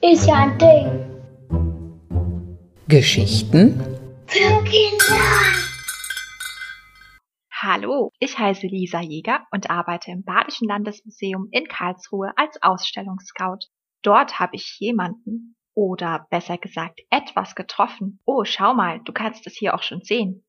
Ist ja ein Ding. Geschichten Für Kinder. Hallo, ich heiße Lisa Jäger und arbeite im Badischen Landesmuseum in Karlsruhe als Ausstellungsscout. Dort habe ich jemanden oder besser gesagt etwas getroffen. Oh, schau mal, du kannst es hier auch schon sehen.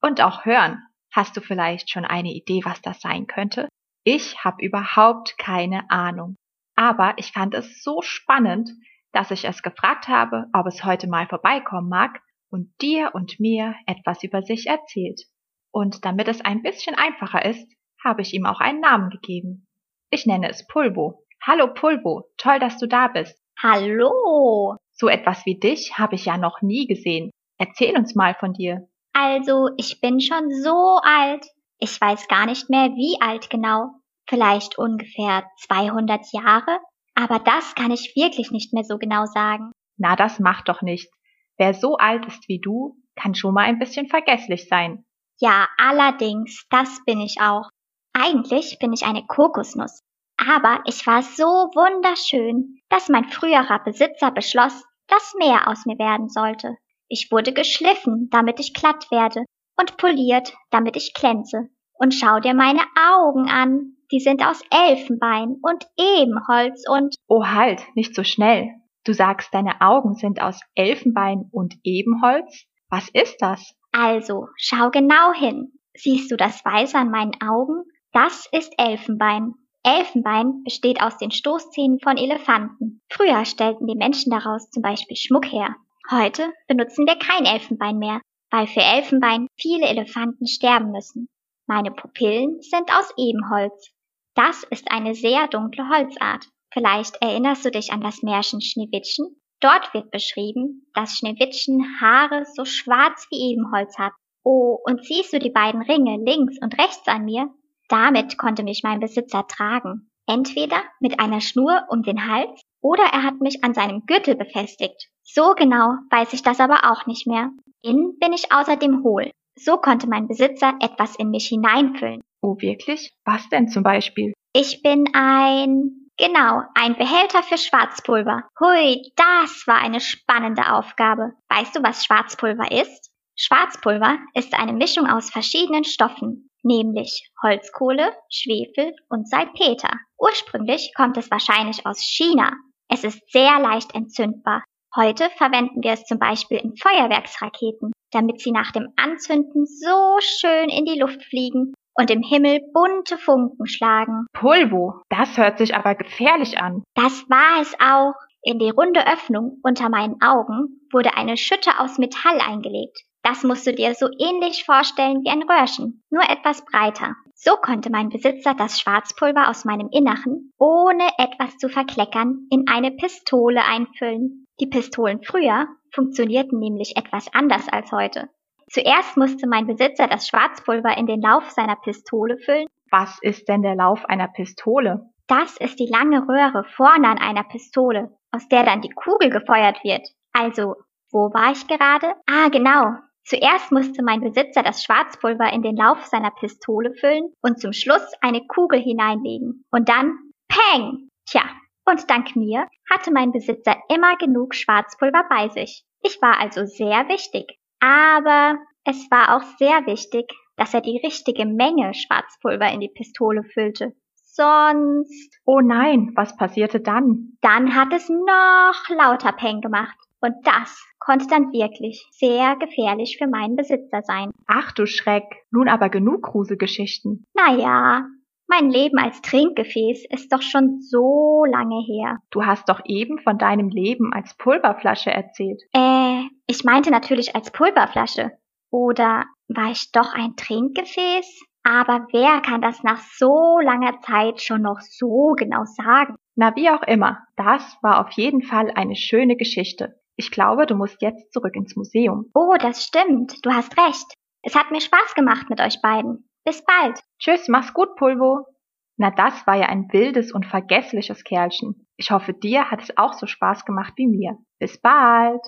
Und auch hören. Hast du vielleicht schon eine Idee, was das sein könnte? Ich habe überhaupt keine Ahnung. Aber ich fand es so spannend, dass ich es gefragt habe, ob es heute mal vorbeikommen mag und dir und mir etwas über sich erzählt. Und damit es ein bisschen einfacher ist, habe ich ihm auch einen Namen gegeben. Ich nenne es Pulvo. Hallo Pulvo, toll, dass du da bist. Hallo. So etwas wie dich habe ich ja noch nie gesehen. Erzähl uns mal von dir. Also, ich bin schon so alt. Ich weiß gar nicht mehr, wie alt genau. Vielleicht ungefähr 200 Jahre? Aber das kann ich wirklich nicht mehr so genau sagen. Na, das macht doch nichts. Wer so alt ist wie du, kann schon mal ein bisschen vergesslich sein. Ja, allerdings, das bin ich auch. Eigentlich bin ich eine Kokosnuss. Aber ich war so wunderschön, dass mein früherer Besitzer beschloss, dass mehr aus mir werden sollte. Ich wurde geschliffen, damit ich glatt werde, und poliert, damit ich glänze. Und schau dir meine Augen an, die sind aus Elfenbein und Ebenholz und Oh halt, nicht so schnell. Du sagst, deine Augen sind aus Elfenbein und Ebenholz? Was ist das? also, schau genau hin. Siehst du das Weiße an meinen Augen? Das ist Elfenbein. Elfenbein besteht aus den Stoßzähnen von Elefanten. Früher stellten die Menschen daraus zum Beispiel Schmuck her. Heute benutzen wir kein Elfenbein mehr, weil für Elfenbein viele Elefanten sterben müssen. Meine Pupillen sind aus Ebenholz. Das ist eine sehr dunkle Holzart. Vielleicht erinnerst du dich an das Märchen Schneewittchen? Dort wird beschrieben, dass Schneewittchen Haare so schwarz wie Ebenholz hat. Oh, und siehst du die beiden Ringe links und rechts an mir? Damit konnte mich mein Besitzer tragen. Entweder mit einer Schnur um den Hals oder er hat mich an seinem Gürtel befestigt. So genau weiß ich das aber auch nicht mehr. Innen bin ich außerdem hohl. So konnte mein Besitzer etwas in mich hineinfüllen. Oh wirklich? Was denn zum Beispiel? Ich bin ein, genau, ein Behälter für Schwarzpulver. Hui, das war eine spannende Aufgabe. Weißt du, was Schwarzpulver ist? Schwarzpulver ist eine Mischung aus verschiedenen Stoffen, nämlich Holzkohle, Schwefel und Salpeter. Ursprünglich kommt es wahrscheinlich aus China. Es ist sehr leicht entzündbar. Heute verwenden wir es zum Beispiel in Feuerwerksraketen, damit sie nach dem Anzünden so schön in die Luft fliegen und im Himmel bunte Funken schlagen. Pulvo, das hört sich aber gefährlich an. Das war es auch. In die runde Öffnung unter meinen Augen wurde eine Schütte aus Metall eingelegt. Das musst du dir so ähnlich vorstellen wie ein Röhrchen, nur etwas breiter. So konnte mein Besitzer das Schwarzpulver aus meinem Inneren, ohne etwas zu verkleckern, in eine Pistole einfüllen. Die Pistolen früher funktionierten nämlich etwas anders als heute. Zuerst musste mein Besitzer das Schwarzpulver in den Lauf seiner Pistole füllen. Was ist denn der Lauf einer Pistole? Das ist die lange Röhre vorne an einer Pistole, aus der dann die Kugel gefeuert wird. Also, wo war ich gerade? Ah, genau. Zuerst musste mein Besitzer das Schwarzpulver in den Lauf seiner Pistole füllen und zum Schluss eine Kugel hineinlegen. Und dann Peng! Tja, und dank mir hatte mein Besitzer immer genug Schwarzpulver bei sich. Ich war also sehr wichtig. Aber es war auch sehr wichtig, dass er die richtige Menge Schwarzpulver in die Pistole füllte. Sonst, Oh nein, was passierte dann? dann hat es noch lauter Peng gemacht. Und das konnte dann wirklich sehr gefährlich für meinen Besitzer sein. Ach du Schreck, nun aber genug Gruselgeschichten. Naja, mein Leben als Trinkgefäß ist doch schon so lange her. Du hast doch eben von deinem Leben als Pulverflasche erzählt. Äh, ich meinte natürlich als Pulverflasche. Oder war ich doch ein Trinkgefäß? Aber wer kann das nach so langer Zeit schon noch so genau sagen? Na wie auch immer, das war auf jeden Fall eine schöne Geschichte. Ich glaube, du musst jetzt zurück ins Museum. Oh, das stimmt. Du hast recht. Es hat mir Spaß gemacht mit euch beiden. Bis bald. Tschüss, mach's gut, Pulvo. Na, das war ja ein wildes und vergessliches Kerlchen. Ich hoffe, dir hat es auch so Spaß gemacht wie mir. Bis bald.